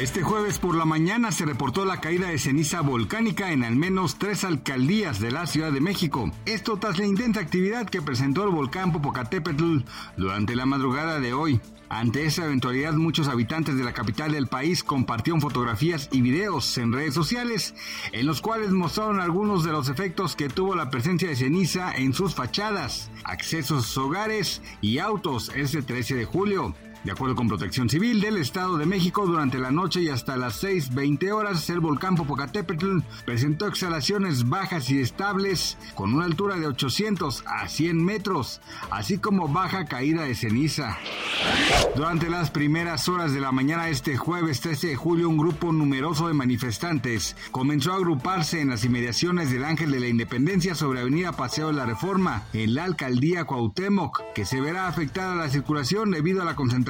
Este jueves por la mañana se reportó la caída de ceniza volcánica en al menos tres alcaldías de la Ciudad de México. Esto tras la intensa actividad que presentó el volcán Popocatépetl durante la madrugada de hoy. Ante esa eventualidad, muchos habitantes de la capital del país compartieron fotografías y videos en redes sociales, en los cuales mostraron algunos de los efectos que tuvo la presencia de ceniza en sus fachadas, accesos a sus hogares y autos ese 13 de julio. De acuerdo con Protección Civil del Estado de México, durante la noche y hasta las 6.20 horas, el volcán Popocatépetl presentó exhalaciones bajas y estables con una altura de 800 a 100 metros, así como baja caída de ceniza. Durante las primeras horas de la mañana este jueves 13 de julio, un grupo numeroso de manifestantes comenzó a agruparse en las inmediaciones del Ángel de la Independencia sobre Avenida Paseo de la Reforma, en la alcaldía Cuauhtémoc, que se verá afectada la circulación debido a la concentración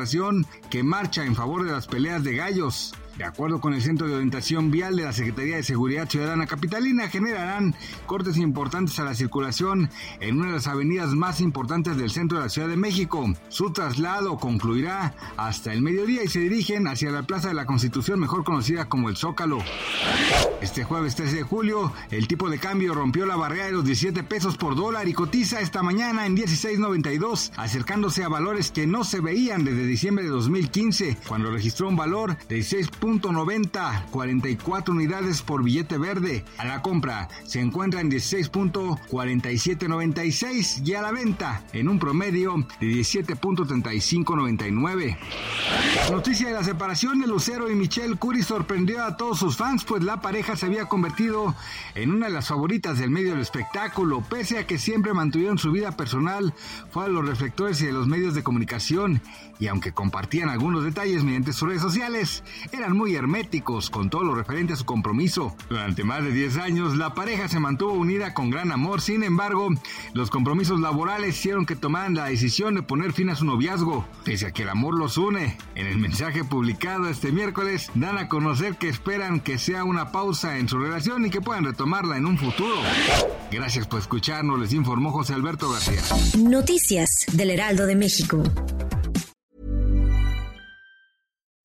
que marcha en favor de las peleas de gallos. De acuerdo con el Centro de Orientación Vial de la Secretaría de Seguridad Ciudadana Capitalina, generarán cortes importantes a la circulación en una de las avenidas más importantes del centro de la Ciudad de México. Su traslado concluirá hasta el mediodía y se dirigen hacia la Plaza de la Constitución, mejor conocida como el Zócalo. Este jueves 13 de julio, el tipo de cambio rompió la barrera de los 17 pesos por dólar y cotiza esta mañana en 16.92, acercándose a valores que no se veían desde diciembre de 2015, cuando registró un valor de 16 16.90, 44 unidades por billete verde. A la compra se encuentra en 16.4796 y a la venta en un promedio de 17.3599. La noticia de la separación de Lucero y Michelle Curry sorprendió a todos sus fans, pues la pareja se había convertido en una de las favoritas del medio del espectáculo, pese a que siempre mantuvieron su vida personal, fue a los reflectores y de los medios de comunicación, y aunque compartían algunos detalles mediante sus redes sociales, eran muy herméticos con todo lo referente a su compromiso. Durante más de 10 años, la pareja se mantuvo unida con gran amor, sin embargo, los compromisos laborales hicieron que tomaran la decisión de poner fin a su noviazgo, pese a que el amor los une. En el mensaje publicado este miércoles, dan a conocer que esperan que sea una pausa en su relación y que puedan retomarla en un futuro. Gracias por escucharnos, les informó José Alberto García. Noticias del Heraldo de México.